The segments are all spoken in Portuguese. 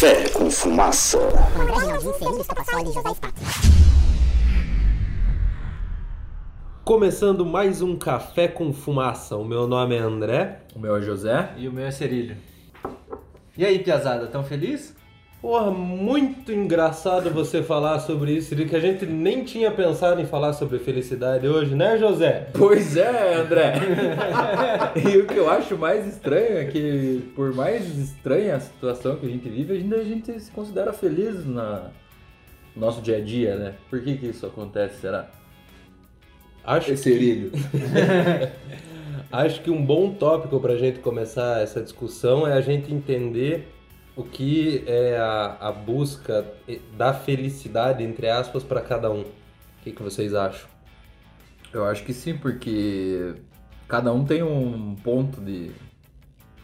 Café com Fumaça. Começando mais um Café com Fumaça. O meu nome é André. O meu é José. E o meu é Cerílio. E aí, Piazada, tão feliz? Porra, muito engraçado você falar sobre isso, que a gente nem tinha pensado em falar sobre felicidade hoje, né, José? Pois é, André. e o que eu acho mais estranho é que, por mais estranha a situação que a gente vive, ainda a gente se considera feliz na no nosso dia a dia, né? Por que que isso acontece, será? Acho Esse erilho. Acho que um bom tópico para a gente começar essa discussão é a gente entender o que é a, a busca da felicidade, entre aspas, para cada um. O que, que vocês acham? Eu acho que sim, porque cada um tem um ponto de,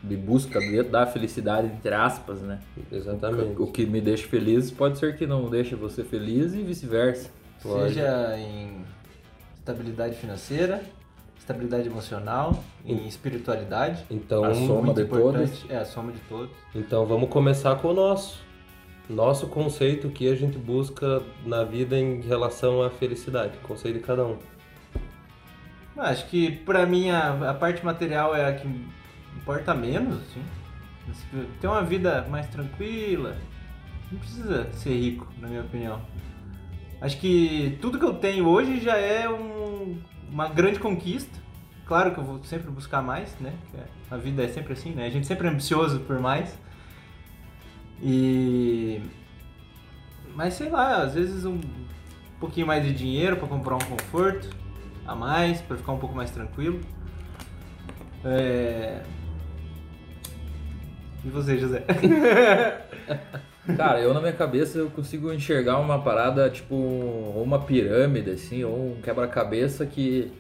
de busca da felicidade, entre aspas, né? Exatamente. O que me deixa feliz pode ser que não deixe você feliz e vice-versa. Seja em estabilidade financeira, estabilidade emocional, em espiritualidade. Então, A soma de todas. É, a soma de todos. então vamos começar com o nosso. Nosso conceito que a gente busca na vida em relação à felicidade, conceito de cada um. Acho que pra mim a, a parte material é a que importa menos, assim. Ter uma vida mais tranquila. Não precisa ser rico, na minha opinião. Acho que tudo que eu tenho hoje já é um- uma grande conquista. Claro que eu vou sempre buscar mais, né? É- A vida é sempre assim, né? A gente sempre é ambicioso por mais. E. Mas sei lá, às vezes um pouquinho mais de dinheiro para comprar um conforto a mais, para ficar um pouco mais tranquilo. É... E você, José? Cara, eu na minha cabeça eu consigo enxergar uma parada tipo uma pirâmide assim, ou um quebra-cabeça que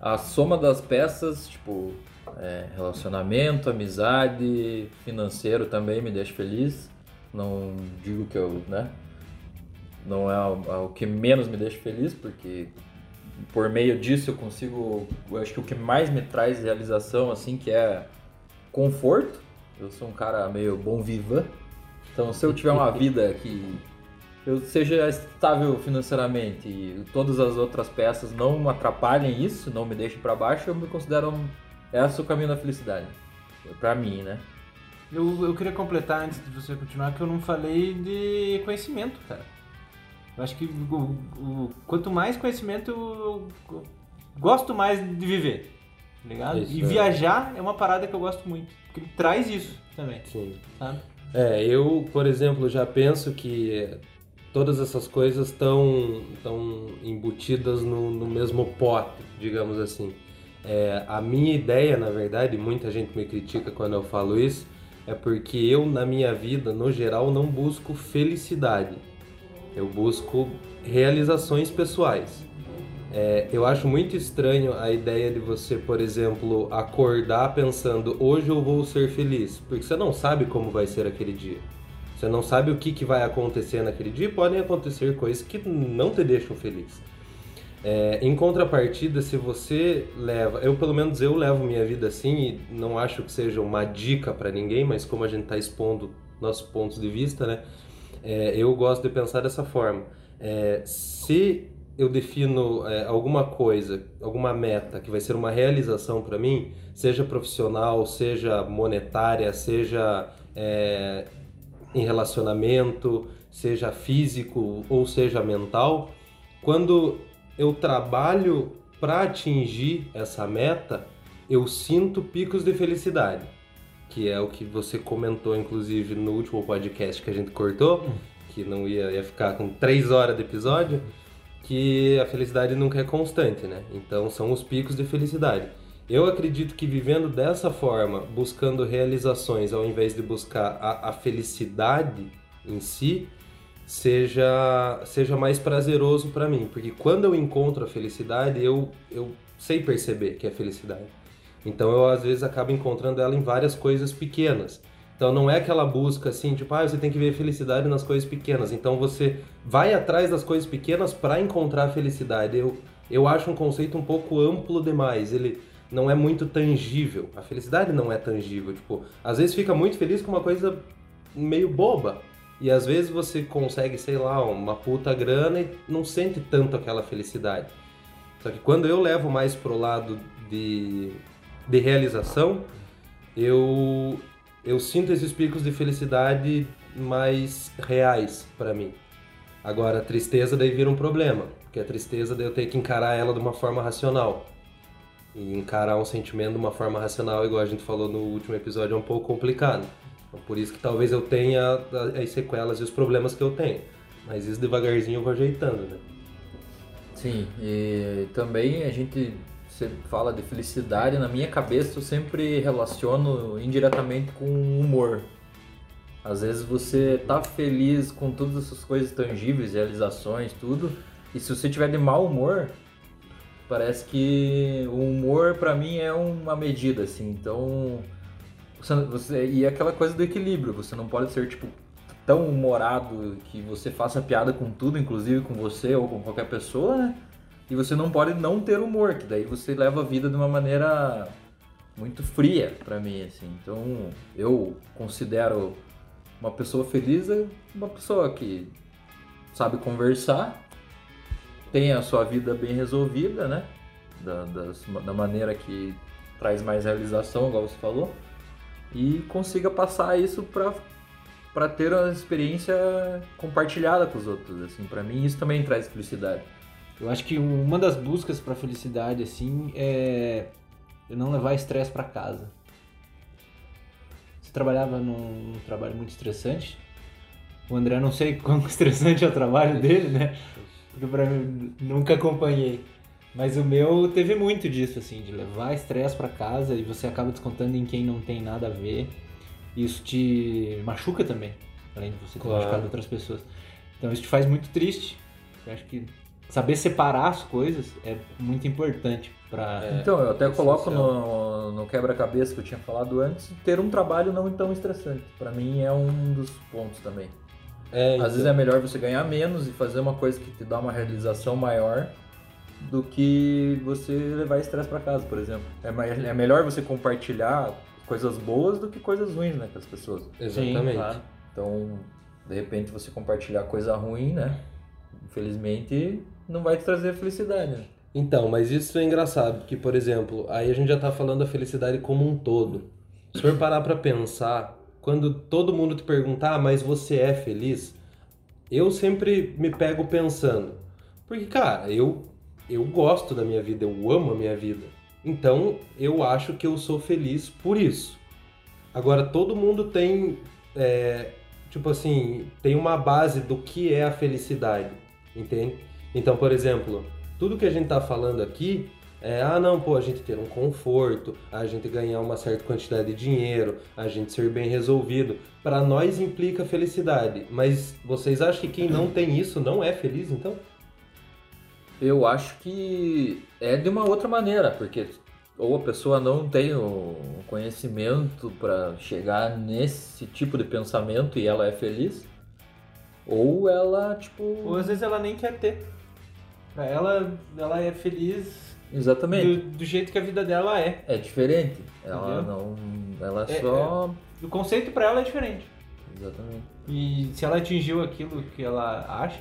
a soma das peças, tipo, é, relacionamento, amizade, financeiro também me deixa feliz. Não digo que eu, né? Não é o, é o que menos me deixa feliz, porque por meio disso eu consigo, eu acho que o que mais me traz realização assim, que é conforto. Eu sou um cara meio bom vivan. Então, se eu tiver uma vida que eu seja estável financeiramente e todas as outras peças não atrapalhem isso, não me deixem para baixo, eu me considero um... esse é o caminho da felicidade. Pra mim, né? Eu, eu queria completar antes de você continuar que eu não falei de conhecimento, cara. Eu acho que o, o- quanto mais conhecimento eu, eu gosto mais de viver, tá ligado? Isso, e é. viajar é uma parada que eu gosto muito, porque ele traz isso também, Sim. sabe? É, eu, por exemplo, já penso que todas essas coisas estão tão embutidas no, no mesmo pote, digamos assim. É, a minha ideia, na verdade, muita gente me critica quando eu falo isso, é porque eu, na minha vida, no geral, não busco felicidade. Eu busco realizações pessoais. É, eu acho muito estranho a ideia de você, por exemplo, acordar pensando hoje eu vou ser feliz, porque você não sabe como vai ser aquele dia. Você não sabe o que, que vai acontecer naquele dia podem acontecer coisas que não te deixam feliz. É, em contrapartida, se você leva, eu pelo menos eu levo minha vida assim e não acho que seja uma dica para ninguém, mas como a gente está expondo nossos pontos de vista, né? É, eu gosto de pensar dessa forma. É, se eu defino é, alguma coisa, alguma meta que vai ser uma realização para mim, seja profissional, seja monetária, seja é, em relacionamento, seja físico ou seja mental, quando eu trabalho para atingir essa meta, eu sinto picos de felicidade, que é o que você comentou, inclusive, no último podcast que a gente cortou, que não ia, ia ficar com três horas de episódio, que a felicidade nunca é constante, né? Então são os picos de felicidade. Eu acredito que vivendo dessa forma, buscando realizações ao invés de buscar a, a felicidade em si, seja, seja mais prazeroso para mim. Porque quando eu encontro a felicidade, eu, eu sei perceber que é felicidade. Então eu às vezes acabo encontrando ela em várias coisas pequenas. Então não é aquela busca assim, tipo, ah, você tem que ver felicidade nas coisas pequenas. Então você vai atrás das coisas pequenas para encontrar a felicidade. Eu, eu acho um conceito um pouco amplo demais. Ele não é muito tangível. A felicidade não é tangível. Tipo, às vezes fica muito feliz com uma coisa meio boba. E às vezes você consegue, sei lá, uma puta grana e não sente tanto aquela felicidade. Só que quando eu levo mais pro lado de, de realização, eu, eu sinto esses picos de felicidade mais reais para mim. Agora, a tristeza daí vira um problema, porque a tristeza daí eu tenho que encarar ela de uma forma racional. E encarar um sentimento de uma forma racional, igual a gente falou no último episódio, é um pouco complicado. Então, por isso que talvez eu tenha as sequelas e os problemas que eu tenho. Mas isso devagarzinho eu vou ajeitando, né? Sim, e também a gente você fala de felicidade, na minha cabeça eu sempre relaciono indiretamente com humor. Às vezes você tá feliz com todas essas coisas tangíveis, realizações, tudo, e se você tiver de mau humor, parece que o humor para mim é uma medida assim. Então, você, você e é aquela coisa do equilíbrio, você não pode ser tipo tão humorado que você faça piada com tudo, inclusive com você ou com qualquer pessoa, né? E você não pode não ter humor, que daí você leva a vida de uma maneira muito fria para mim, assim. Então, eu considero uma pessoa feliz é uma pessoa que sabe conversar, tem a sua vida bem resolvida, né? Da, das, da maneira que traz mais realização, igual você falou, e consiga passar isso para para ter uma experiência compartilhada com os outros, assim, para mim isso também traz felicidade. Eu acho que uma das buscas para felicidade assim é não levar estresse para casa. Você trabalhava num, trabalho muito estressante. O André não sei quão estressante é o trabalho dele, né? Porque para mim nunca acompanhei. Mas o meu teve muito disso assim, de levar estresse para casa e você acaba descontando em quem não tem nada a ver isso te machuca também, além de você ter claro. machucado outras pessoas. Então isso te faz muito triste. Eu acho que saber separar as coisas é muito importante para. É, então, eu até coloco no, no quebra-cabeça que eu tinha falado antes, ter um trabalho não tão estressante. Para mim é um dos pontos também. É, Às vezes é melhor você ganhar menos e fazer uma coisa que te dá uma realização maior do que você levar estresse para casa, por exemplo. É, é melhor você compartilhar coisas boas do que coisas ruins, né, com as pessoas. Exatamente. Sim, claro. Então, de repente você compartilhar coisa ruim, né? Infelizmente, não vai te trazer felicidade, né? Então, mas isso é engraçado, porque, por exemplo, aí a gente já tá falando da felicidade como um todo. Se for parar pra pensar, quando todo mundo te perguntar, ah, mas você é feliz? Eu sempre me pego pensando. Porque, cara, eu, eu gosto da minha vida, eu amo a minha vida. Então eu acho que eu sou feliz por isso. Agora todo mundo tem, é, tipo assim, tem uma base do que é a felicidade, entende? Então, por exemplo, tudo que a gente tá falando aqui é, ah não, pô, a gente ter um conforto, a gente ganhar uma certa quantidade de dinheiro, a gente ser bem resolvido. Para nós implica felicidade, mas vocês acham que quem não tem isso não é feliz, então? Eu acho que é de uma outra maneira, porque ou a pessoa não tem o conhecimento para chegar nesse tipo de pensamento e ela é feliz, ou ela, tipo. Ou às vezes ela nem quer ter. Pra ela, ela é feliz. Exatamente. Do, do jeito que a vida dela é. É diferente. Ela Entendeu? não. Ela é, só. É, o conceito para ela é diferente. Exatamente. E se ela atingiu aquilo que ela acha,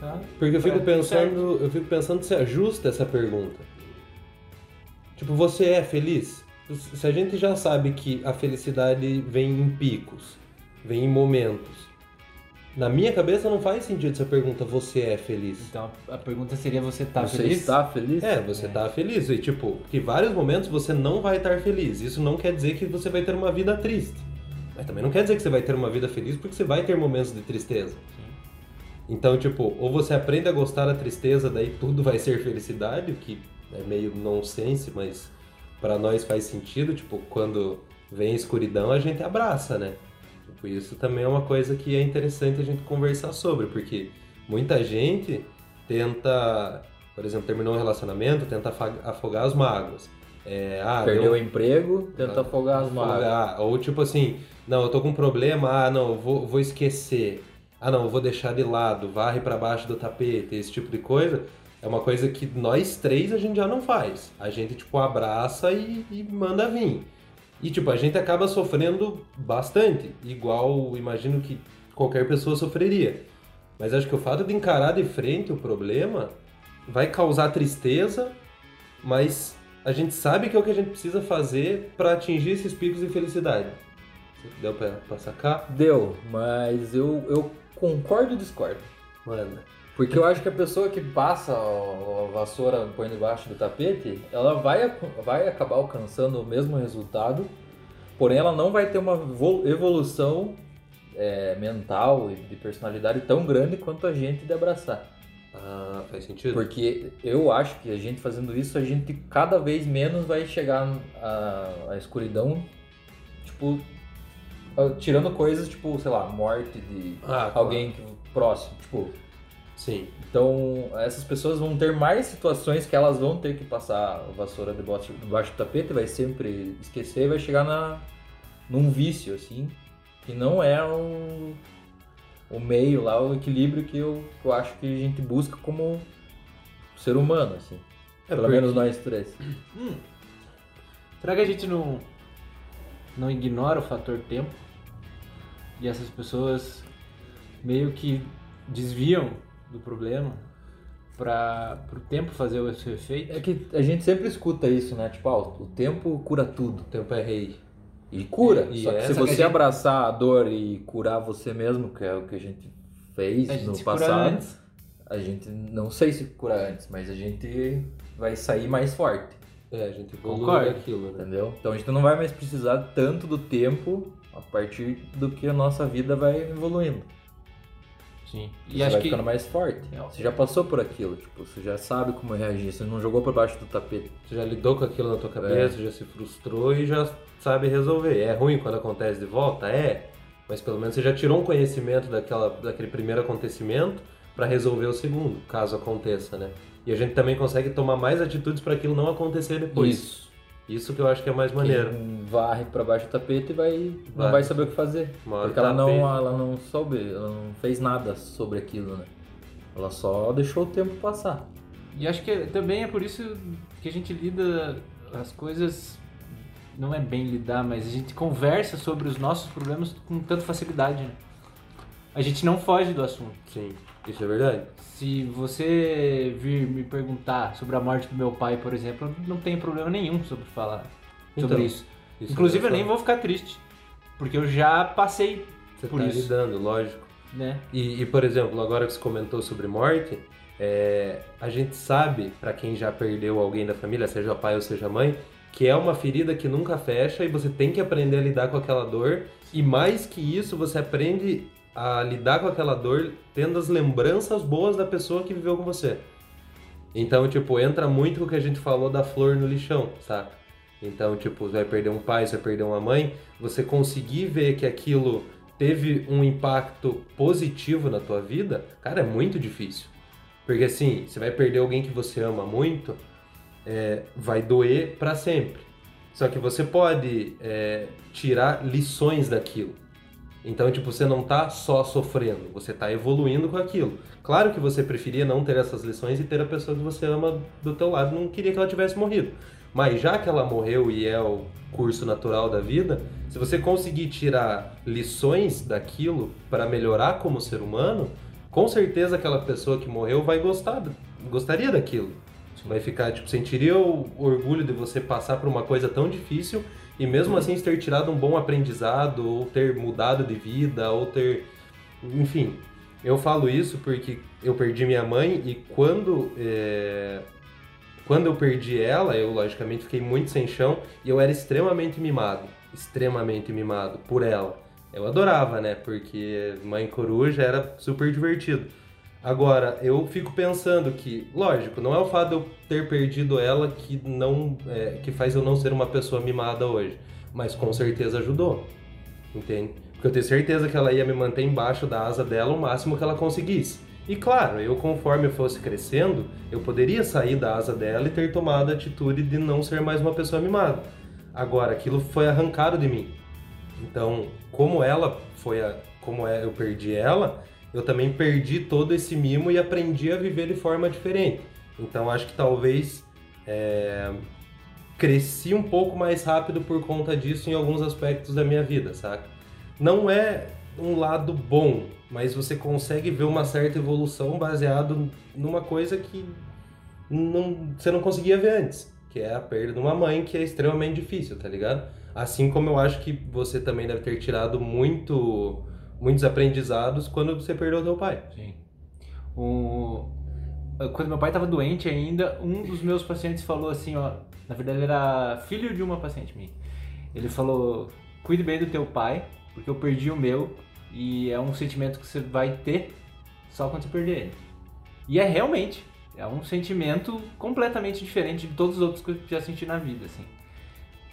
Tá? Porque eu fico pensando, eu fico pensando se ajusta essa pergunta. Tipo, você é feliz? Se a gente já sabe que a felicidade vem em picos, vem em momentos. Na minha cabeça não faz sentido essa pergunta, você é feliz? Então a pergunta seria, você tá você feliz? Você está feliz? É, você é. tá feliz. E tipo, que vários momentos você não vai estar feliz. Isso não quer dizer que você vai ter uma vida triste. Mas também não quer dizer que você vai ter uma vida feliz porque você vai ter momentos de tristeza. Então, tipo, ou você aprende a gostar da tristeza, daí tudo vai ser felicidade, o que é meio nonsense, mas para nós faz sentido. Tipo, quando vem escuridão, a gente abraça, né? Tipo, isso também é uma coisa que é interessante a gente conversar sobre, porque muita gente tenta, por exemplo, terminou um relacionamento, tenta afogar as mágoas. É, ah, Perdeu o emprego, tenta afogar as mágoas. Ou tipo assim, não, eu tô com um problema, ah, não, vou, vou esquecer ah não, vou deixar de lado, varre para baixo do tapete, esse tipo de coisa, é uma coisa que nós três a gente já não faz. A gente tipo abraça e, e manda vir. E tipo, a gente acaba sofrendo bastante, igual imagino que qualquer pessoa sofreria. Mas acho que o fato de encarar de frente o problema vai causar tristeza, mas a gente sabe que é o que a gente precisa fazer para atingir esses picos de felicidade. Deu pra, pra sacar? Deu, mas eu, eu concordo e discordo. Mano. Porque eu acho que a pessoa que passa a vassoura põe debaixo do tapete, ela vai, vai acabar alcançando o mesmo resultado, porém ela não vai ter uma evolução é, mental e de personalidade tão grande quanto a gente de abraçar. Ah, faz sentido. Porque eu acho que a gente fazendo isso, a gente cada vez menos vai chegar à, à escuridão, tipo, tirando coisas tipo, sei lá, morte de Ah, alguém que- próximo, tipo. Sim. Então, essas pessoas vão ter mais situações que elas vão ter que passar a vassoura debaixo, debaixo do tapete, vai sempre esquecer e vai chegar na, num vício, assim, que não é o, o meio lá, o equilíbrio que eu, que eu acho que a gente busca como ser humano, assim. É Pelo porque- menos nós três. Será que a gente não, não ignora o fator tempo? E essas pessoas meio que desviam do problema para o tempo fazer o seu efeito? É que a gente sempre escuta isso, né? Tipo, ah, o tempo cura tudo. O tempo é rei. E cura. E- Só que essa se que a você gente- abraçar a dor e curar você mesmo, que é o que a gente fez A gente no passado, a gente não sei se cura antes, mas a gente vai sair mais forte, É, a gente evolui Concordo. daquilo, né? entendeu? Então a gente não vai mais precisar tanto do tempo a partir do que a nossa vida vai evoluindo. Sim. Você E acho vai que ficando mais forte. Você já passou por aquilo, tipo, você já sabe como reagir, você não jogou por baixo do tapete. Você já lidou com aquilo na tua É. cabeça, já se frustrou e já sabe resolver. É ruim quando acontece de volta? É. Mas pelo menos você já tirou um conhecimento daquela, daquele primeiro acontecimento para resolver o segundo, caso aconteça, né? E a gente também consegue tomar mais atitudes para aquilo não acontecer depois. Isso. Isso que eu acho que é mais maneiro. Quem varre pra baixo do tapete vai, Vai. não vai saber o que fazer. Uma hora Porque ela não, tapete. ela não soube, ela não fez nada sobre aquilo, né? Ela só deixou o tempo passar. E acho que também é por isso que a gente lida as coisas. Não é bem lidar, mas a gente conversa sobre os nossos problemas com tanta facilidade. Né? A gente não foge do assunto. Sim, isso é verdade. Se você vir me perguntar sobre a morte do meu pai, por exemplo, não tenho problema nenhum sobre falar sobre Então, isso. Isso Inclusive, é eu nem vou ficar triste, porque eu já passei Você por tá isso. lidando, lógico. né? E, e, por exemplo, agora que você comentou sobre morte, é, a gente sabe, pra quem já perdeu alguém da família, seja pai ou seja mãe, que é uma ferida que nunca fecha e você tem que aprender a lidar com aquela dor. E mais que isso, você aprende a lidar com aquela dor tendo as lembranças boas da pessoa que viveu com você. Então, tipo, entra muito o que a gente falou da flor no lixão, saca? Então, tipo, você vai perder um pai, você vai perder uma mãe, você conseguir ver que aquilo teve um impacto positivo na tua vida, cara, é muito difícil. Porque assim, você vai perder alguém que você ama muito, é, vai doer pra sempre. Só que você pode é, tirar lições daquilo. Então, tipo, você não tá só sofrendo, você tá evoluindo com aquilo. Claro que você preferia não ter essas lições e ter a pessoa que você ama do teu lado, não queria que ela tivesse morrido. Mas já que ela morreu e é o curso natural da vida, se você conseguir tirar lições daquilo para melhorar como ser humano, com certeza aquela pessoa que morreu vai gostar, gostaria daquilo. Vai ficar, tipo, sentiria o orgulho de você passar por uma coisa tão difícil e mesmo assim ter tirado um bom aprendizado, ou ter mudado de vida, ou ter. Enfim, eu falo isso porque eu perdi minha mãe e quando. é, Quando eu perdi ela, eu logicamente fiquei muito sem chão e eu era extremamente mimado. Extremamente mimado por ela. Eu adorava, né? Porque Mãe Coruja era super divertido. Agora, eu fico pensando que, lógico, não é o fato de eu ter perdido ela que não é, que faz eu não ser uma pessoa mimada hoje, mas com certeza ajudou, entende? Porque eu tenho certeza que ela ia me manter embaixo da asa dela o máximo que ela conseguisse. E claro, eu conforme eu fosse crescendo, eu poderia sair da asa dela e ter tomado a atitude de não ser mais uma pessoa mimada. Agora, aquilo foi arrancado de mim. Então, como ela foi a, como é, eu perdi ela, eu também perdi todo esse mimo e aprendi a viver de forma diferente. Então, acho que talvez é, cresci um pouco mais rápido por conta disso em alguns aspectos da minha vida, saca? Não é um lado bom, mas você consegue ver uma certa evolução baseado numa coisa que não, você não conseguia ver antes, que é a perda de uma mãe, que é extremamente difícil, tá ligado? Assim como eu acho que você também deve ter tirado muito, muitos aprendizados quando você perdeu teu pai. Sim. O... Quando meu pai estava doente ainda, um dos meus pacientes falou assim, ó, na verdade era filho de uma paciente minha. Ele falou: "Cuide bem do teu pai, porque eu perdi o meu e é um sentimento que você vai ter só quando você perder ele". E é realmente, é um sentimento completamente diferente de todos os outros que eu já senti na vida, assim.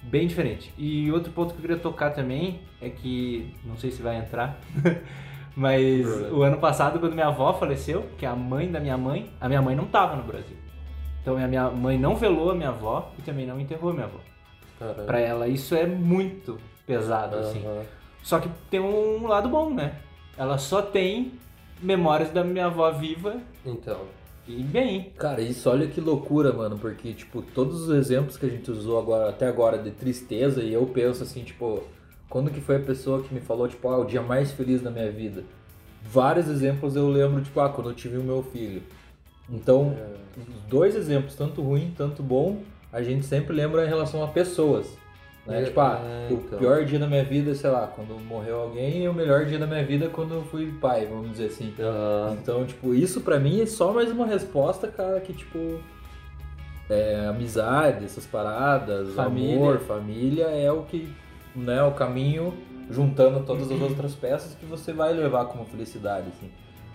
Bem diferente. E outro ponto que eu queria tocar também é que, não sei se vai entrar, mas o ano passado, quando minha avó faleceu, que é a mãe da minha mãe, a minha mãe não estava no Brasil. Então a minha mãe não velou a minha avó e também não enterrou a minha avó. Caramba. Pra ela isso é muito pesado, assim. Aham. Só que tem um lado bom, né? Ela só tem memórias da minha avó viva Então, e bem. Cara, isso olha que loucura, mano, porque, tipo, todos os exemplos que a gente usou agora, até agora de tristeza, e eu penso assim, tipo, quando que foi a pessoa que me falou, tipo, ah, o dia mais feliz da minha vida? Vários exemplos eu lembro, tipo, ah, quando eu tive o meu filho. Então, os dois exemplos, tanto ruim, tanto bom, a gente sempre lembra em relação a pessoas. Né? É, tipo, ah, é, o então. pior dia da minha vida, sei lá, quando morreu alguém, e o melhor dia da minha vida é quando eu fui pai, vamos dizer assim. aham. Então, tipo, isso pra mim é só mais uma resposta, cara, que, tipo, é, amizade, essas paradas, Família. amor, família é o que, né, o caminho juntando todas as outras peças que você vai levar como felicidade, assim.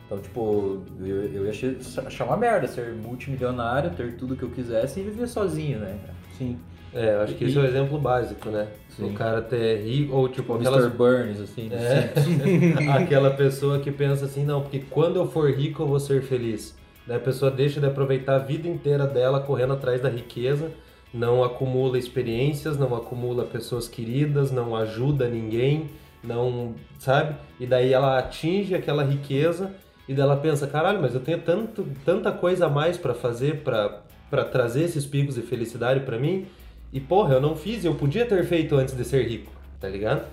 Então, tipo, eu, eu ia achar achar uma merda ser multimilionário, ter tudo que eu quisesse e viver sozinho, né? cara? Sim. É, eu acho que esse é o exemplo básico, né? Sim. O cara ter rico, ou tipo, Mr. aquelas Burns, assim. É, aquela pessoa que pensa assim, não, porque quando eu for rico eu vou ser feliz. Daí a pessoa deixa de aproveitar a vida inteira dela correndo atrás da riqueza, não acumula experiências, não acumula pessoas queridas, não ajuda ninguém, não, sabe? E daí ela atinge aquela riqueza e daí ela pensa, caralho, mas eu tenho tanto, tanta coisa a mais pra fazer pra para trazer esses picos de felicidade pra mim. E porra, eu não fiz, eu podia ter feito antes de ser rico, tá ligado?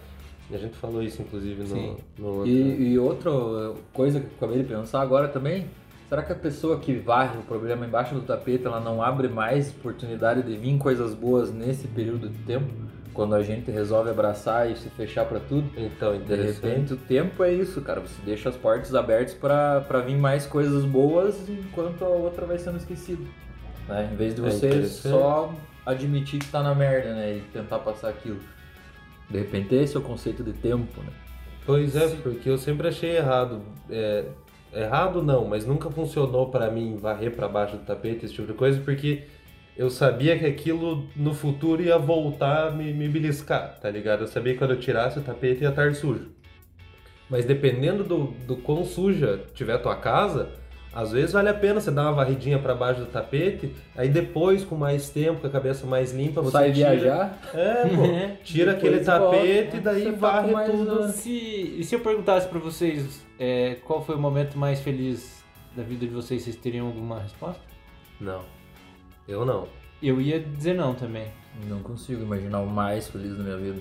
E a gente falou isso inclusive no, Sim. no outro. E, e outra coisa que eu acabei de pensar agora também, será que a pessoa que varre o problema embaixo do tapete, ela não abre mais oportunidade de vir coisas boas nesse período de tempo? Quando a gente resolve abraçar e se fechar pra tudo? Então, De repente o tempo é isso, cara. Você deixa as portas abertas pra pra vir mais coisas boas enquanto a outra vai sendo esquecida. Né? Em vez de É você interessante. só admitir que tá na merda, né? E tentar passar aquilo. De repente esse é o conceito de tempo, né? Pois é, porque eu sempre achei errado. É, errado não, mas nunca funcionou pra mim varrer pra baixo do tapete, esse tipo de coisa, porque eu sabia que aquilo no futuro ia voltar me, me beliscar, tá ligado? Eu sabia que quando eu tirasse o tapete ia estar sujo. Mas dependendo do, do quão suja tiver a tua casa, às vezes vale a pena você dar uma varridinha pra baixo do tapete, aí depois, com mais tempo, com a cabeça mais limpa, você Sai tira, viajar, É, pô, tira Depois aquele volta, tapete né? e daí Você tá varre tudo. uma- Se, e se eu perguntasse pra vocês é, qual foi o momento mais feliz da vida de vocês, vocês teriam alguma resposta? Não. Eu não. Eu ia dizer não também. Não consigo imaginar o mais feliz da minha vida.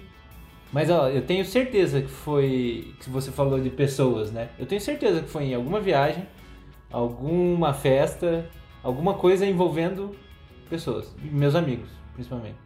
Mas ó, eu tenho certeza que foi. Que você falou de pessoas, né? Eu tenho certeza que foi em alguma viagem, alguma festa, alguma coisa envolvendo pessoas. Meus amigos, principalmente.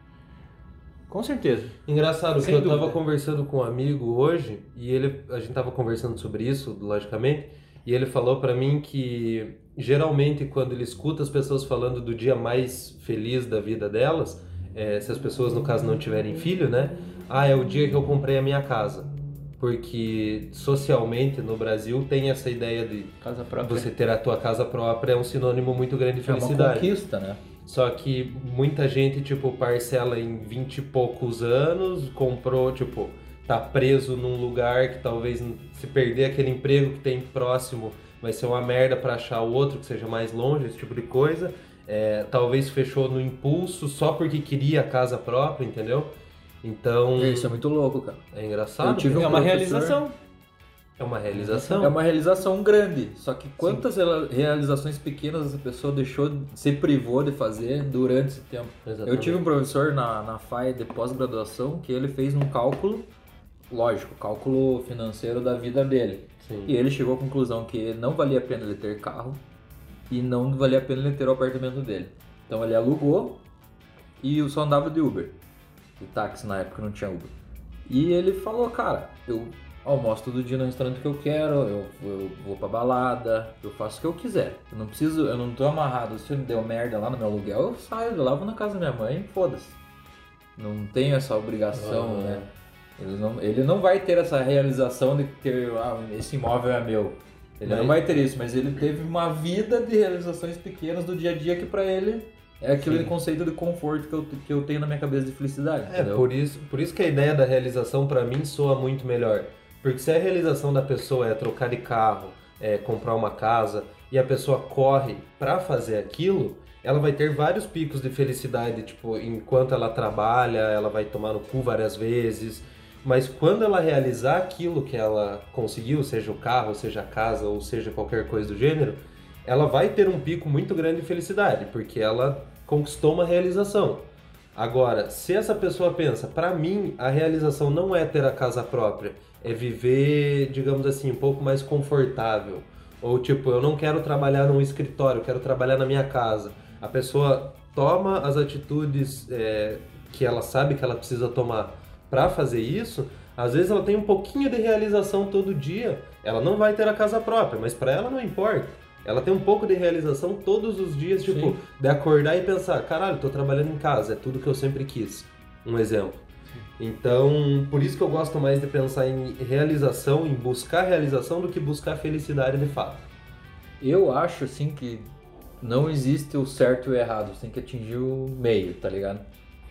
Com certeza. Engraçado que eu tava conversando com um amigo hoje e ele a gente tava conversando sobre isso, logicamente, e ele falou pra mim que geralmente quando ele escuta as pessoas falando do dia mais feliz da vida delas, é, se as pessoas no caso não tiverem filho, né? Ah, é o dia que eu comprei a minha casa. Porque socialmente no Brasil tem essa ideia de você ter a tua casa própria é um sinônimo muito grande de É uma felicidade. conquista, né? Só que muita gente, tipo, parcela em 20 e poucos anos, comprou, tipo, tá preso num lugar que talvez se perder aquele emprego que tem próximo vai ser uma merda pra achar outro que seja mais longe, esse tipo de coisa. É, talvez fechou no impulso só porque queria a casa própria, entendeu? Então, Isso é muito louco, cara. é engraçado. Eu tive é um uma professor- realização. É uma realização. É uma realização grande. Só que quantas rela- realizações pequenas essa pessoa deixou, se privou de fazer durante esse tempo? Exatamente. Eu tive um professor na, na FAI de pós-graduação que ele fez um cálculo, lógico, cálculo financeiro da vida dele. Sim. E ele chegou à conclusão que não valia a pena ele ter carro e não valia a pena ele ter o apartamento dele. Então ele alugou e só andava de Uber. De táxi na época não tinha Uber. E ele falou, cara, eu almoço todo dia no restaurante que eu quero, eu, eu vou pra balada, eu faço o que eu quiser. Eu não preciso, eu não tô amarrado. Se deu merda lá no meu aluguel, eu saio de lá, vou na casa da minha mãe foda-se. Não tenho essa obrigação, Ah. né? Ele não, ele não vai ter essa realização de ter, ah, esse imóvel é meu. Ele não Mas- vai ter isso, mas ele teve uma vida de realizações pequenas do dia a dia que pra ele é aquele Sim. conceito de conforto que eu, que eu tenho na minha cabeça de felicidade. É, entendeu? por isso, por isso que a ideia da realização pra mim soa muito melhor. Porque se a realização da pessoa é trocar de carro, é comprar uma casa e a pessoa corre pra fazer aquilo, ela vai ter vários picos de felicidade, tipo, enquanto ela trabalha, ela vai tomar no cu várias vezes. Mas quando ela realizar aquilo que ela conseguiu, seja o carro, seja a casa ou seja qualquer coisa do gênero, ela vai ter um pico muito grande de felicidade, porque ela conquistou uma realização. Agora, se essa pessoa pensa, pra mim, a realização não é ter a casa própria, é viver, digamos assim, um pouco mais confortável. Ou tipo, eu não quero trabalhar num escritório, eu quero trabalhar na minha casa. A pessoa toma as atitudes é, que ela sabe que ela precisa tomar pra fazer isso. Às vezes ela tem um pouquinho de realização todo dia. Ela não vai ter a casa própria, mas pra ela não importa. Ela tem um pouco de realização todos os dias, tipo, Sim. de acordar e pensar, caralho, tô trabalhando em casa, é tudo que eu sempre quis. Um exemplo. Então, por isso que eu gosto mais de pensar em realização, em buscar realização, do que buscar felicidade de fato. Eu acho assim que não existe o certo e o errado, você tem que atingir o meio, tá ligado?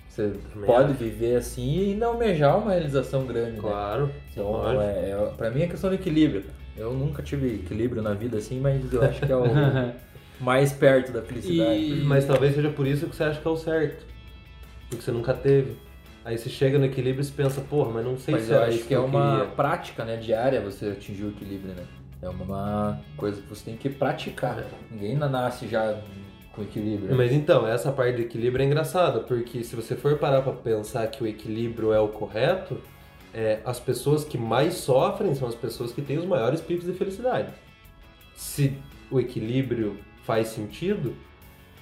Você Também pode acho. viver assim e não almejar uma realização grande, né? Claro. Então, lógico. é, é, pra mim é questão de equilíbrio. Eu nunca tive equilíbrio na vida assim, mas eu acho que é o mais perto da felicidade. E- Mas talvez seja por isso que você acha que é o certo. Porque você nunca teve. Aí você chega no equilíbrio e você pensa, porra, mas não sei Mas se eu acho isso que é uma queria. prática, né, diária você atingir o equilíbrio, né? É uma coisa que você tem que praticar. Ninguém nasce já com equilíbrio. Mas então, essa parte do equilíbrio é engraçada, porque se você for parar pra pensar que o equilíbrio é o correto, é, as pessoas que mais sofrem são as pessoas que têm os maiores picos de felicidade. Se o equilíbrio faz sentido,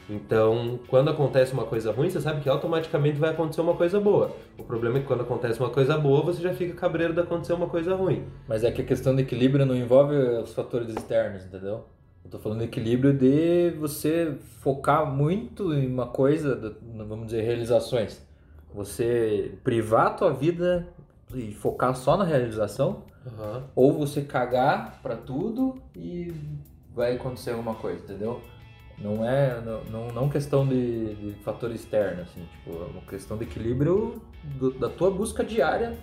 então quando acontece uma coisa ruim, você sabe que automaticamente vai acontecer uma coisa boa. O problema é que quando acontece uma coisa boa, você já fica cabreiro de acontecer uma coisa ruim. Mas é que a questão do equilíbrio não envolve os fatores externos, entendeu? Eu tô falando de equilíbrio de você focar muito em uma coisa, vamos dizer, realizações. Você privar a tua vida e focar só na realização, Aham. ou você cagar pra tudo e vai acontecer alguma coisa, entendeu? Não é não, não questão de, de fator externo, assim, tipo, é uma questão de equilíbrio do- da tua busca diária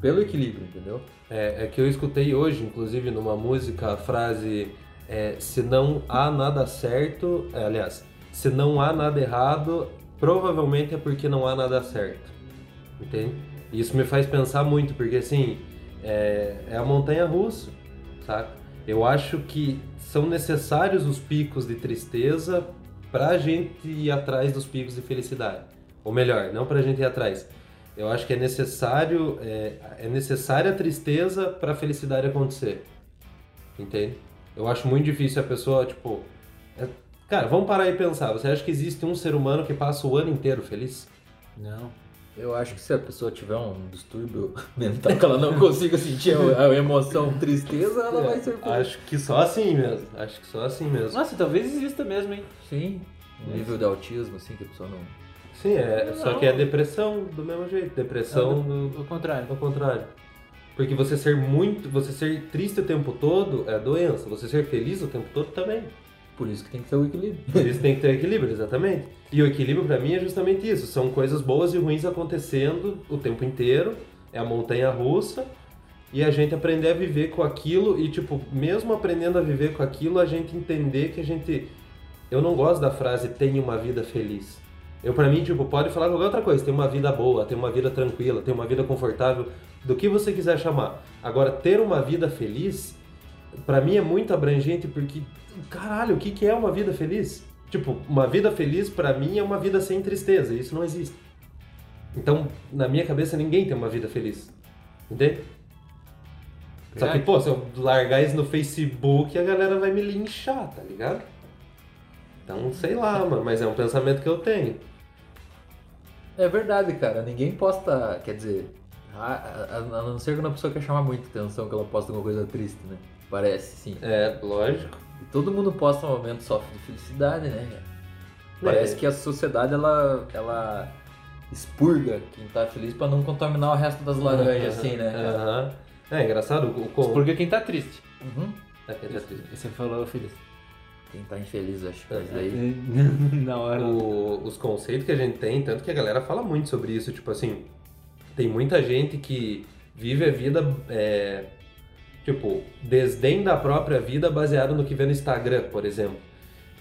pelo equilíbrio, entendeu? É, é que eu escutei hoje, inclusive, numa música, a frase é, se não há nada certo, é, aliás, se não há nada errado, provavelmente é porque não há nada certo. Entende? Isso me faz pensar muito, porque assim, é, é a montanha russa, saca? Eu acho que são necessários os picos de tristeza pra gente ir atrás dos picos de felicidade. Ou melhor, não pra gente ir atrás. Eu acho que é necessário, é, é necessária a tristeza pra felicidade acontecer. Entende? Eu acho muito difícil a pessoa, tipo. é- Cara, vamos parar e pensar. Você acha que existe um ser humano que passa o ano inteiro feliz? Não. Eu acho que se a pessoa tiver um distúrbio mental que ela não consiga sentir a, emoção tristeza, ela vai ser feliz. Acho que só assim mesmo. Acho que só assim mesmo. Nossa, talvez exista mesmo, hein? Sim, um nível de autismo, assim, que a pessoa não. Sim, é, só que é depressão do mesmo jeito. Depressão do, Ao contrário. ao contrário. Porque você ser muito. Você ser triste o tempo todo é doença. Você ser feliz o tempo todo também. Por isso que tem que ter o equilíbrio. Por isso tem que ter equilíbrio, exatamente. E o equilíbrio pra mim é justamente isso. São coisas boas e ruins acontecendo o tempo inteiro. É a montanha russa. E a gente aprender a viver com aquilo e, tipo, mesmo aprendendo a viver com aquilo, a gente entender que a gente. Eu não gosto da frase tenha uma vida feliz. Eu, pra mim, tipo, pode falar qualquer outra coisa. Tem uma vida boa, tem uma vida tranquila, tem uma vida confortável. do que você quiser chamar. Agora, ter uma vida feliz, pra mim é muito abrangente porque, caralho, o que, que é uma vida feliz? Tipo, uma vida feliz pra mim é uma vida sem tristeza, isso não existe. Então, na minha cabeça, ninguém tem uma vida feliz. Entende? Só que, pô, se eu largar isso no Facebook, a galera vai me linchar, tá ligado? Então, sei lá, mano, mas é um pensamento que eu tenho. É verdade, cara. Ninguém posta. Quer dizer, a, a- a não ser quando a pessoa quer chamar muita atenção que ela posta alguma coisa triste, né? Parece, sim. É, lógico. E todo mundo posta um momento sofre de felicidade, né? Parece É. que a sociedade ela, ela expurga quem tá feliz pra não contaminar o resto das laranjas, assim, né? Aham. É engraçado, o, o, Porque quem tá triste. Uhum. É, quer dizer, Você falou feliz. Quem tá infeliz, acho que é isso É. aí. Na hora. o- os conceitos que a gente tem, tanto que a galera fala muito sobre isso, tipo assim, tem muita gente que vive a vida, é, tipo, desdém da própria vida baseado no que vê no Instagram, por exemplo.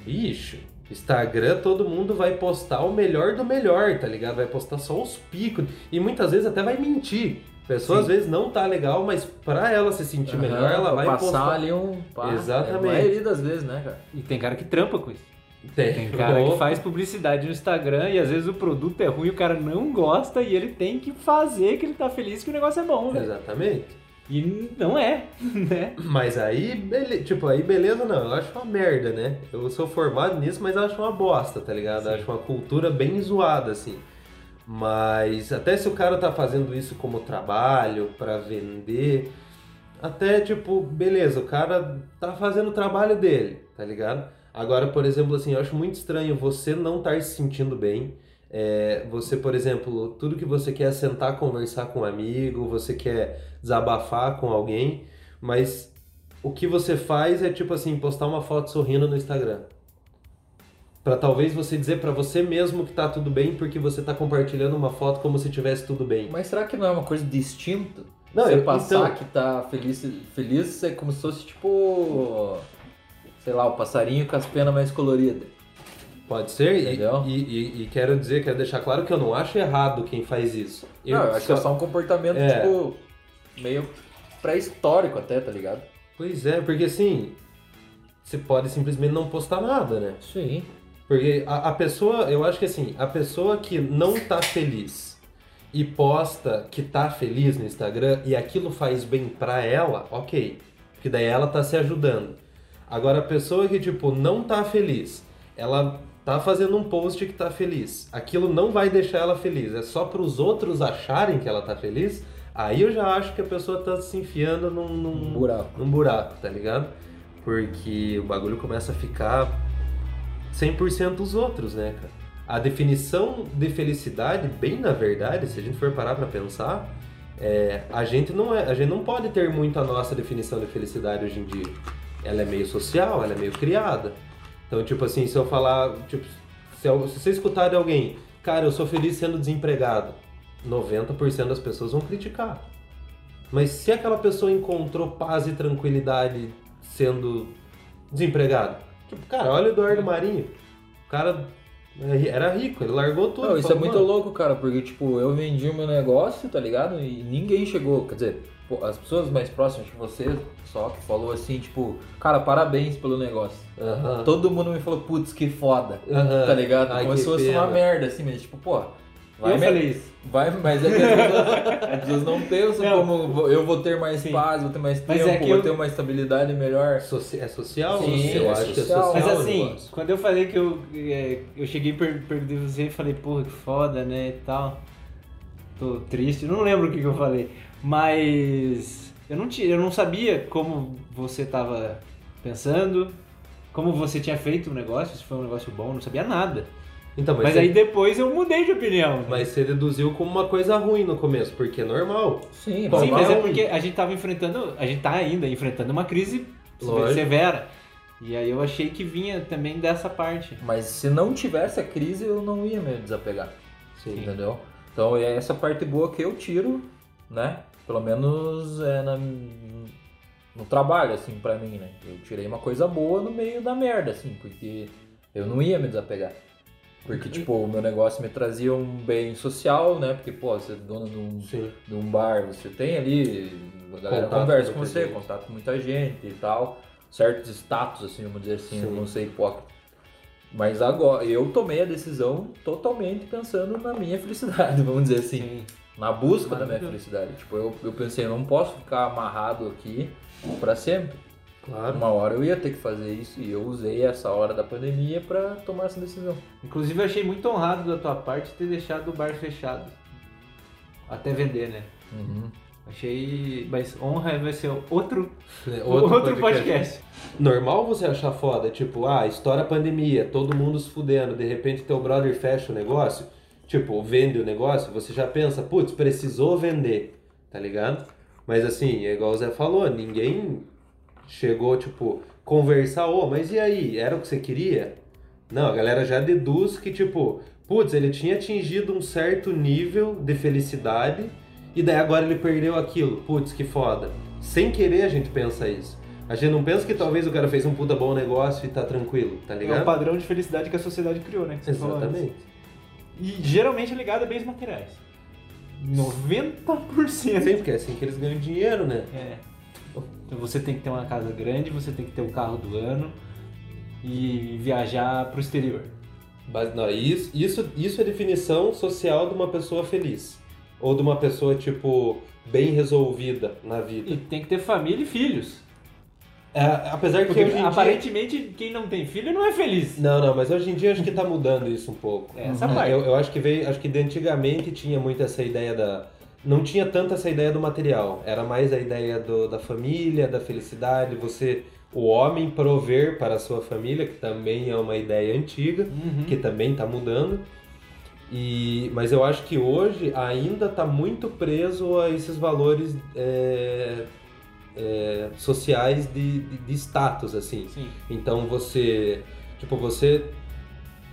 Bicho, Instagram todo mundo vai postar o melhor do melhor, tá ligado? Vai postar só os picos e muitas vezes até vai mentir. A pessoa Sim. às vezes não tá legal, mas pra ela se sentir Aham, melhor, ela vai passar postar. ali um. pá, Exatamente. É a maioria das vezes, né, cara? E tem cara que trampa com isso. Tem, Tem cara que faz publicidade no Instagram e às vezes o produto é ruim, o cara não gosta e ele tem que fazer que ele tá feliz que o negócio é bom, velho. Exatamente. E não é, né? Mas aí, bele... tipo, aí beleza não, eu acho uma merda, né? Eu sou formado nisso, mas eu acho uma bosta, tá ligado? Eu acho uma cultura bem zoada, assim. Mas até se o cara tá fazendo isso como trabalho, pra vender, até tipo, beleza, o cara tá fazendo o trabalho dele, tá ligado? Agora, por exemplo, assim, eu acho muito estranho você não estar se sentindo bem. É, você, por exemplo, tudo que você quer é sentar, conversar com um amigo, você quer desabafar com alguém, mas o que você faz é tipo assim, postar uma foto sorrindo no Instagram. Pra talvez você dizer pra você mesmo que tá tudo bem porque você tá compartilhando uma foto como se tivesse tudo bem. Mas será que não é uma coisa distinta? Não, Você eu- passar então- que tá feliz, feliz é como se fosse tipo. Sei lá, o passarinho com as penas mais coloridas. Pode ser, e, Entendeu? e, e- e quero dizer, quero deixar claro que eu não acho errado quem faz isso. não, eu acho que é só um comportamento, É. tipo, meio pré-histórico até, tá ligado? Pois é, porque assim, você pode simplesmente não postar nada, né? Sim. Porque a, a pessoa, eu acho que assim, a pessoa que não tá feliz e posta que tá feliz no Instagram e aquilo faz bem pra ela, ok. Porque daí ela tá se ajudando. Agora a pessoa que, tipo, não tá feliz, ela tá fazendo um post que tá feliz. Aquilo não vai deixar ela feliz, é só pros outros acharem que ela tá feliz. Aí eu já acho que a pessoa tá se enfiando num, num, Um buraco. num buraco, tá ligado? Porque o bagulho começa a ficar 100% os outros, né, cara? A definição de felicidade, bem na verdade, se a gente for parar pra pensar, é, a gente não é, a gente não pode ter muito a nossa definição de felicidade hoje em dia. Ela é meio social, ela é meio criada. Então, tipo assim, se eu falar, tipo, se, eu- se você escutar de alguém, cara, eu sou feliz sendo desempregado, 90% das pessoas vão criticar. Mas se aquela pessoa encontrou paz e tranquilidade sendo desempregado, tipo, cara, olha o Eduardo Marinho. O cara era rico, ele largou tudo. Não, isso é falou, muito "Mano, louco, cara, porque, tipo, eu vendi o meu negócio, tá ligado? E ninguém chegou, quer dizer, as pessoas mais próximas de você só que falou assim, tipo, cara, parabéns pelo negócio. Aham. Todo mundo me falou, putz, que foda, Aham. tá ligado? Ai, Começou a ser uma merda, assim, mas, tipo, pô, vai eu me- falei isso. Vai, mas é que as pessoas, as pessoas não pensam Não. como eu vou ter mais Sim. paz, vou ter mais Mas tempo, é que vou eu- ter uma estabilidade melhor. Soci- É social? Sim, eu é acho que é social. Mas assim, negócio. quando eu falei que eu, é, eu cheguei e per perguntei pra você e falei, porra, que foda, né, e tal. Tô triste, não lembro o que, que eu falei. Mas eu não, tinha, eu não sabia como você tava pensando, como você tinha feito o negócio, se foi um negócio bom, não sabia nada. Então, mas, Mas você, aí depois eu mudei de opinião. né? mas você deduziu como uma coisa ruim no começo, porque é normal. Sim, Sim, Bom, mas é porque a gente tava enfrentando, a gente tá ainda enfrentando uma crise Lógico. severa. E aí eu achei que vinha também dessa parte. Mas se não tivesse a crise, eu não ia me desapegar. Sim. Entendeu? Então é essa parte boa que eu tiro, né? Pelo menos é na- no trabalho, assim, pra mim, né? Eu tirei uma coisa boa no meio da merda, assim, porque eu não ia me desapegar. Porque, tipo, o meu negócio me trazia um bem social, né? Porque, pô, você é dono de um, Sim. de um bar, você tem ali, a galera Contato conversa com você, gente. contato com muita gente e tal. Certos status, assim, vamos dizer assim, eu Sim. não sei hipócrita. Mas agora, eu tomei a decisão totalmente pensando na minha felicidade, vamos dizer assim. Sim. Na busca da minha felicidade. Tipo, eu, eu pensei, eu não posso ficar amarrado aqui pra sempre. Claro. Uma hora eu ia ter que fazer isso e eu usei essa hora da pandemia pra tomar essa decisão. Inclusive eu achei muito honrado da tua parte ter deixado o bar fechado. Até vender, né? Uhum. Achei. Mas honra vai ser outro, É, outro, podcast. Normal você achar foda, tipo, ah, estoura a pandemia, todo mundo se fudendo, de repente teu brother fecha o negócio, tipo, vende o negócio, você já pensa, putz, precisou vender, tá ligado? Mas assim, é igual o Zé falou, ninguém chegou, tipo, conversar, ô, mas e aí, era o que você queria? Não, a galera já deduz que, tipo, putz, ele tinha atingido um certo nível de felicidade e daí agora ele perdeu aquilo. Putz, que foda. Sem querer a gente pensa isso. A gente não pensa que talvez o cara fez um puta bom negócio e tá tranquilo, tá É o ligado? padrão de felicidade que a sociedade criou, né? Exatamente. E geralmente é ligado a bens materiais. 90%. Sempre porque é assim que eles ganham dinheiro, né? É. Então você tem que ter uma casa grande, você tem que ter o carro do ano e viajar pro exterior. Mas, não, isso, isso, isso é definição social de uma pessoa feliz. Ou de uma pessoa, tipo, bem resolvida na vida. E tem que ter família e filhos. É, apesar que Porque hoje em dia... aparentemente quem não tem filho não é feliz. Não, não, mas hoje em dia acho que tá mudando isso um pouco. É, essa Uhum. parte. Eu, eu acho que veio, acho que de antigamente tinha muito essa ideia da. Não tinha tanto essa ideia do material. Era mais a ideia do, da família, da felicidade, você, o homem, prover para a sua família, que também é uma ideia antiga, Uhum. que também está mudando. E, mas eu acho que hoje ainda está muito preso a esses valores é, é, sociais de, de, de status, assim. Sim. Então você, tipo, você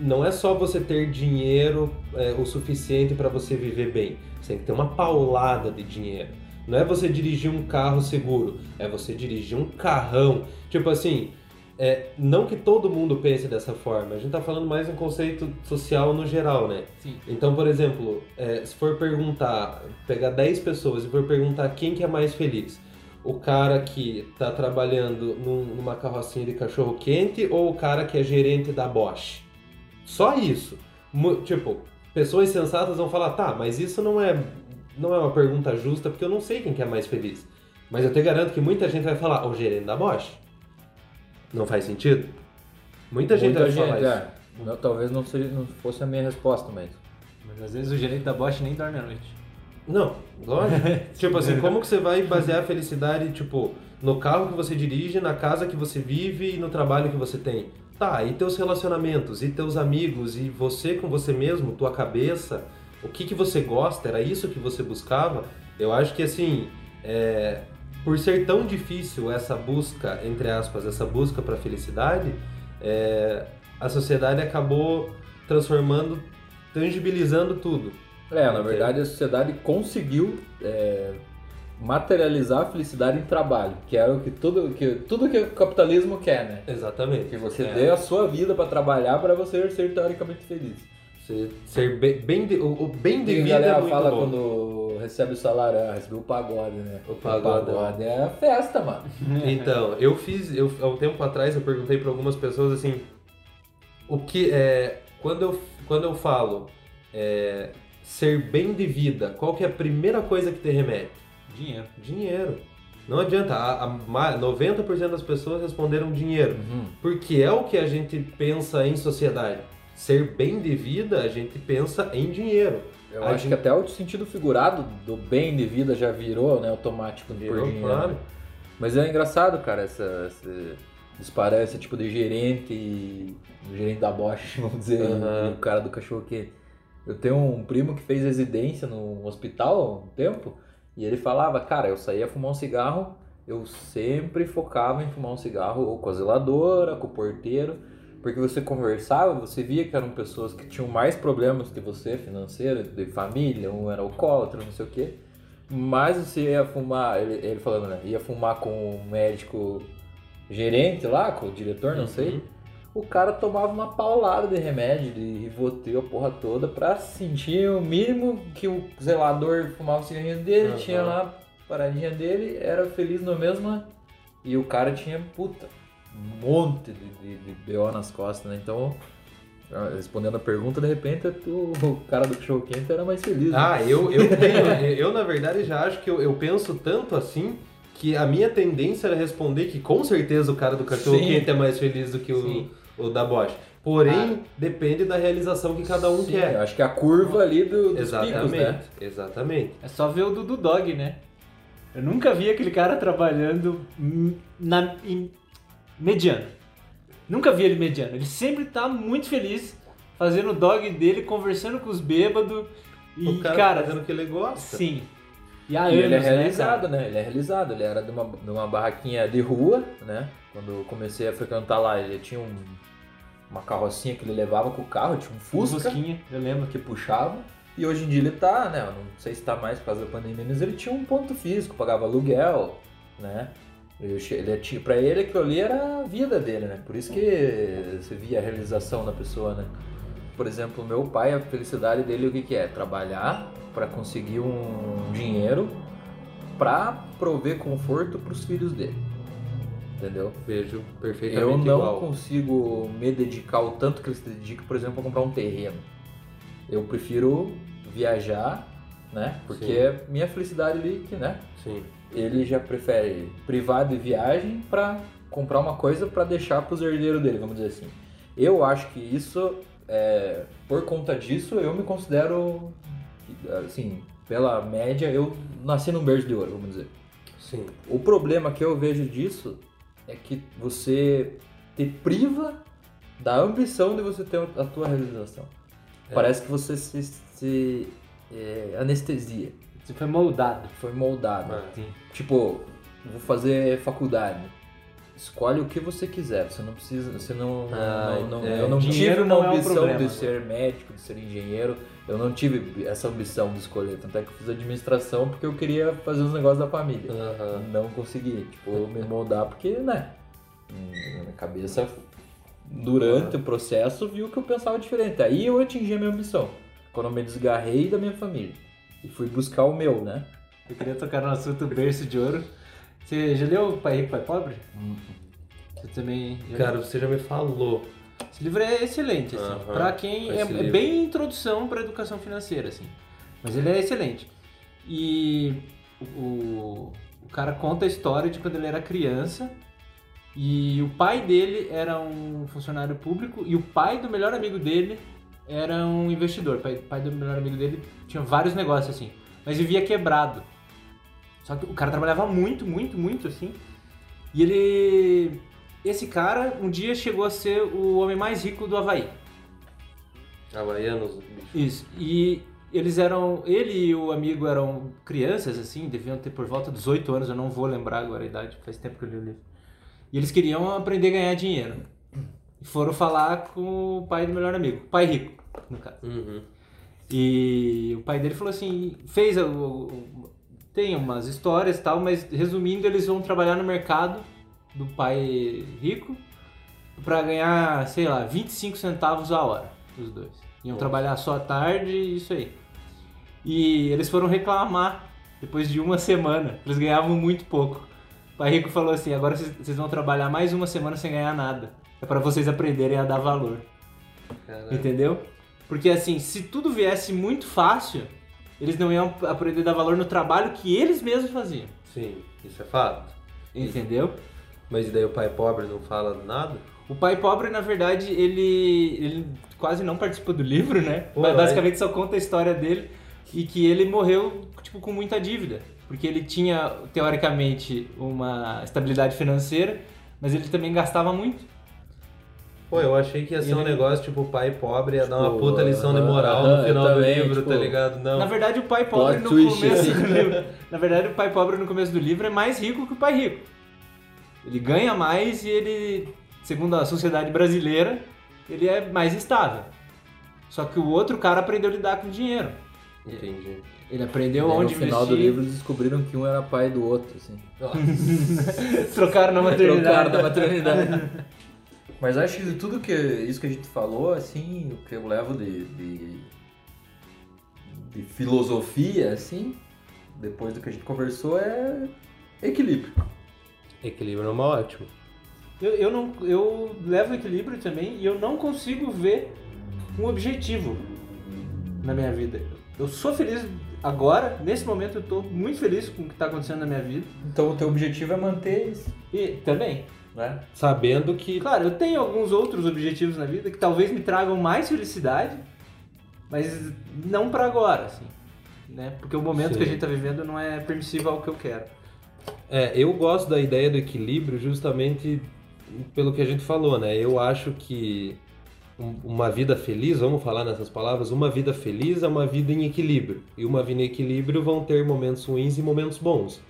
não é só você ter dinheiro é, o suficiente para você viver bem. Você tem que ter uma paulada de dinheiro. Não é você dirigir um carro seguro, é você dirigir um carrão. Tipo assim, é, não que todo mundo pense dessa forma. A gente tá falando mais um conceito social no geral, né? Sim. Então, por exemplo, é, se for perguntar, pegar 10 pessoas e for perguntar quem que é mais feliz, o cara que tá trabalhando num- numa carrocinha de cachorro quente ou o cara que é gerente da Bosch? Só isso. Tipo, pessoas sensatas vão falar, tá, mas isso não é, não é uma pergunta justa porque eu não sei quem que é mais feliz. Mas eu te garanto que muita gente vai falar, o gerente da Bosch. Não faz sentido? Muita gente Muita vai falar gente, isso. é. Não, talvez não, seja, não fosse a minha resposta, mas. Mas às vezes o gerente da Bosch nem dorme à noite. Não, lógico. tipo assim, como que você vai basear a felicidade, tipo, no carro que você dirige, na casa que você vive e no trabalho que você tem? Tá, e teus relacionamentos, e teus amigos, e você com você mesmo, tua cabeça, o que que você gosta, era isso que você buscava? Eu acho que assim, é, por ser tão difícil essa busca, entre aspas, essa busca para felicidade, é, a sociedade acabou transformando, tangibilizando tudo. É, na verdade a sociedade conseguiu é, materializar a felicidade em trabalho, que é o que tudo que, tudo que o capitalismo quer, né? Exatamente. Que você É. dê a sua vida pra trabalhar para você ser teoricamente feliz. Ser, ser bem, bem de, o, o bem de E a vida é galera muito fala bom. quando recebe o salário, ah, recebeu o pagode, né? O pagode. é a festa, mano. Então, eu fiz, eu, há um tempo atrás eu perguntei para algumas pessoas assim, o que é, quando eu, quando eu falo é, ser bem de vida, qual que é a primeira coisa que te remete? Dinheiro. Dinheiro. Não adianta, a, a, ma- 90% das pessoas responderam dinheiro, Uhum. porque é o que a gente pensa em sociedade. Ser bem de vida, a gente pensa em dinheiro. Eu A acho gente- que até o sentido figurado do bem de vida já virou, né, automático por Virou, dinheiro. claro. Mas é engraçado, cara, essa, essa disparância tipo de gerente e gerente da Bosch, vamos dizer, e o cara do cachorro quente. Eu tenho um primo que fez residência no hospital há um tempo e ele falava, cara, eu saía fumar um cigarro, eu sempre focava em fumar um cigarro ou com a zeladora, com o porteiro, porque você conversava, você via que eram pessoas que tinham mais problemas que você, financeiro, de família, um era alcoólatra, não sei o quê. Mas você ia fumar, ele, ele falando, né? Ia fumar com o médico gerente lá, com o diretor, não sei. Uhum. o cara tomava uma paulada de remédio, de Rivotril, a porra toda, pra sentir o mínimo que o zelador fumava o cigarrinho dele, Aham. tinha lá a paradinha dele, era feliz no mesmo, e o cara tinha, puta, um monte de, de, de BO nas costas, né? Então, ah, respondendo a pergunta, de repente o, o cara do cachorro quente era mais feliz. né? Ah, eu, eu tenho. eu, na verdade, já acho que eu, eu penso tanto assim que a minha tendência era responder que com certeza o cara do cachorro Sim. quente é mais feliz do que o, Sim. O da Bosch. Porém, Ah. depende da realização que cada um Sim, eu quer. acho que a curva ali do, dos Exatamente. picos, né? Exatamente. É só ver o Dudu Dog, né? Eu nunca vi aquele cara trabalhando na, em mediano. Nunca vi ele mediano. Ele sempre tá muito feliz fazendo o dog dele, conversando com os bêbados. E, o cara, cara, fazendo o que ele gosta. sim. E E anos, ele é né, realizado, cara? né? Ele é realizado. Ele era de uma, de uma barraquinha de rua, né? Quando eu comecei a frequentar lá, ele tinha um- uma carrocinha que ele levava com o carro, tinha um Fusca Fusquinha, eu lembro. que puxava. E hoje em dia ele tá, né? Eu não sei se tá mais por causa da pandemia, mas ele tinha um ponto físico, pagava aluguel, né? Ele, ele tinha, pra ele aquilo ali era a vida dele, né? Por isso que você via a realização da pessoa, né? Por exemplo, meu pai, a felicidade dele, o que, que é? Trabalhar para conseguir um dinheiro para prover conforto para os filhos dele. Entendeu? Vejo perfeitamente Eu não igual. consigo me dedicar o tanto que ele se dedica, por exemplo, a comprar um terreno. Eu prefiro viajar, né? Porque Sim. é minha felicidade ali, que, né? Sim. Ele já prefere privar de viagem para comprar uma coisa para deixar para os herdeiros dele, vamos dizer assim. Eu acho que isso, é, por conta disso, eu me considero, assim, pela média, eu nasci num berço de ouro, vamos dizer. Sim. O problema que eu vejo disso é que você te priva da ambição de você ter a tua realização. É. Parece que você se, se é, anestesia, Você foi moldado. foi moldado. Ah, Tipo, vou fazer faculdade. Escolhe o que você quiser. Você não precisa. Você não. Ah, não- não- é, eu não tive uma não é um ambição problema. de ser médico, de ser engenheiro. Eu não tive essa ambição de escolher. Tanto é que eu fiz administração porque eu queria fazer os negócios da família. Aham. Não consegui, tipo, me moldar porque, né? Minha cabeça, durante o processo, viu que eu pensava diferente. Aí eu atingi a minha ambição. Quando eu me desgarrei da minha família. E fui buscar o meu, né? Eu queria tocar no assunto berço de ouro. Você já leu Pai Rico, Pai Pobre? Você também. já Cara, leu? você já me falou. Esse livro é excelente, assim. Pra quem. É, é livro. bem introdução pra educação financeira, assim. Mas ele é excelente. E o, o cara conta a história de quando ele era criança. E o pai dele era um funcionário público e o pai do melhor amigo dele era um investidor. O pai, pai do melhor amigo dele tinha vários negócios assim, mas vivia quebrado. Só que o cara trabalhava muito, muito, muito assim. E ele. Esse cara um dia chegou a ser o homem mais rico do Havaí. Havaianos, bicho. Isso. E eles eram. Ele e o amigo eram crianças, assim, deviam ter por volta dos 8 anos, eu não vou lembrar agora a idade, faz tempo que eu li o livro. E eles queriam aprender a ganhar dinheiro. E foram falar com o pai do melhor amigo, pai rico, no caso. Uhum. E o pai dele falou assim, fez o, o- tem umas histórias e tal, mas resumindo, eles vão trabalhar no mercado do pai rico para ganhar, sei lá, 25 centavos a hora, os dois. Iam Nossa. trabalhar só à tarde e isso aí. E eles foram reclamar depois de uma semana, eles ganhavam muito pouco. O pai rico falou assim: agora vocês vão trabalhar mais uma semana sem ganhar nada. É para vocês aprenderem a dar valor. Caraca. Entendeu? Porque assim, se tudo viesse muito fácil, eles não iam aprender a dar valor no trabalho que eles mesmos faziam. Sim, isso é fato. Entendeu? Mas daí o pai pobre não fala nada? O pai pobre, na verdade, ele, ele quase não participa do livro, né? Pô, Mas basicamente só conta a história dele e que ele morreu tipo com muita dívida, porque ele tinha teoricamente uma estabilidade financeira, mas ele também gastava muito. Pô, eu achei que ia ser um negócio tipo pai pobre ia dar uma Tipo, puta lição de moral aham, no final eu do também, livro, tipo, tá ligado? Não. Na verdade, o pai pobre Plot no twist, começo assim. do livro, na verdade, o pai pobre no começo do livro é mais rico que o pai rico. Ele ganha mais e ele, segundo a sociedade brasileira, ele é mais estável. Só que o outro cara aprendeu a lidar com dinheiro. Entendi. Ele aprendeu aí, onde no final do investir. livro eles descobriram que um era pai do outro, assim. Trocaram na Trocaram maternidade. da maternidade. Mas acho que de tudo que isso que a gente falou, assim, o que eu levo de, de, de filosofia, assim, depois do que a gente conversou, é equilíbrio. Equilíbrio é uma ótima. Eu, eu, não, eu levo equilíbrio também e eu não consigo ver um objetivo na minha vida. Eu sou feliz agora, nesse momento eu tô muito feliz com o que tá acontecendo na minha vida. Então o teu objetivo é manter isso, E também, né? Sabendo que claro, eu tenho alguns outros objetivos na vida que talvez me tragam mais felicidade, mas não pra agora, assim. Né? Porque o momento Sim. que a gente tá vivendo não é permissível ao que eu quero. É, eu gosto da ideia do equilíbrio justamente pelo que a gente falou, né? Eu acho que um- uma vida feliz, vamos falar nessas palavras, uma vida feliz é uma vida em equilíbrio. E uma vida em equilíbrio vão ter momentos ruins e momentos bons.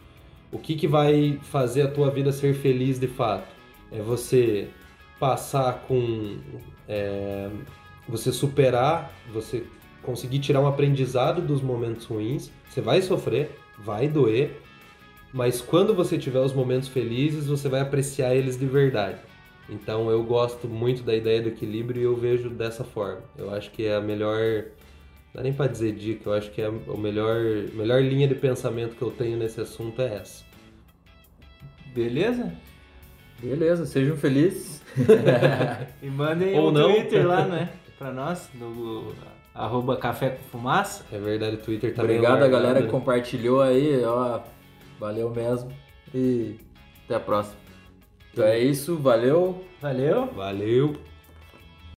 O que, que vai fazer a tua vida ser feliz de fato? É você passar com. é, você superar, você conseguir tirar um aprendizado dos momentos ruins. Você vai sofrer, vai doer, mas quando você tiver os momentos felizes, você vai apreciar eles de verdade. Então eu gosto muito da ideia do equilíbrio e eu vejo dessa forma. Eu acho que é a melhor. Não dá nem pra dizer dica, eu acho que é a melhor, melhor linha de pensamento que eu tenho nesse assunto é essa. Beleza? Beleza, sejam felizes. E mandem Ou um não. Twitter lá, né? Pra nós, no arroba café com fumaça. É verdade, o Twitter tá Obrigado a galera que compartilhou aí, ó. Valeu mesmo. E até a próxima. Então é isso, valeu. Valeu! Valeu!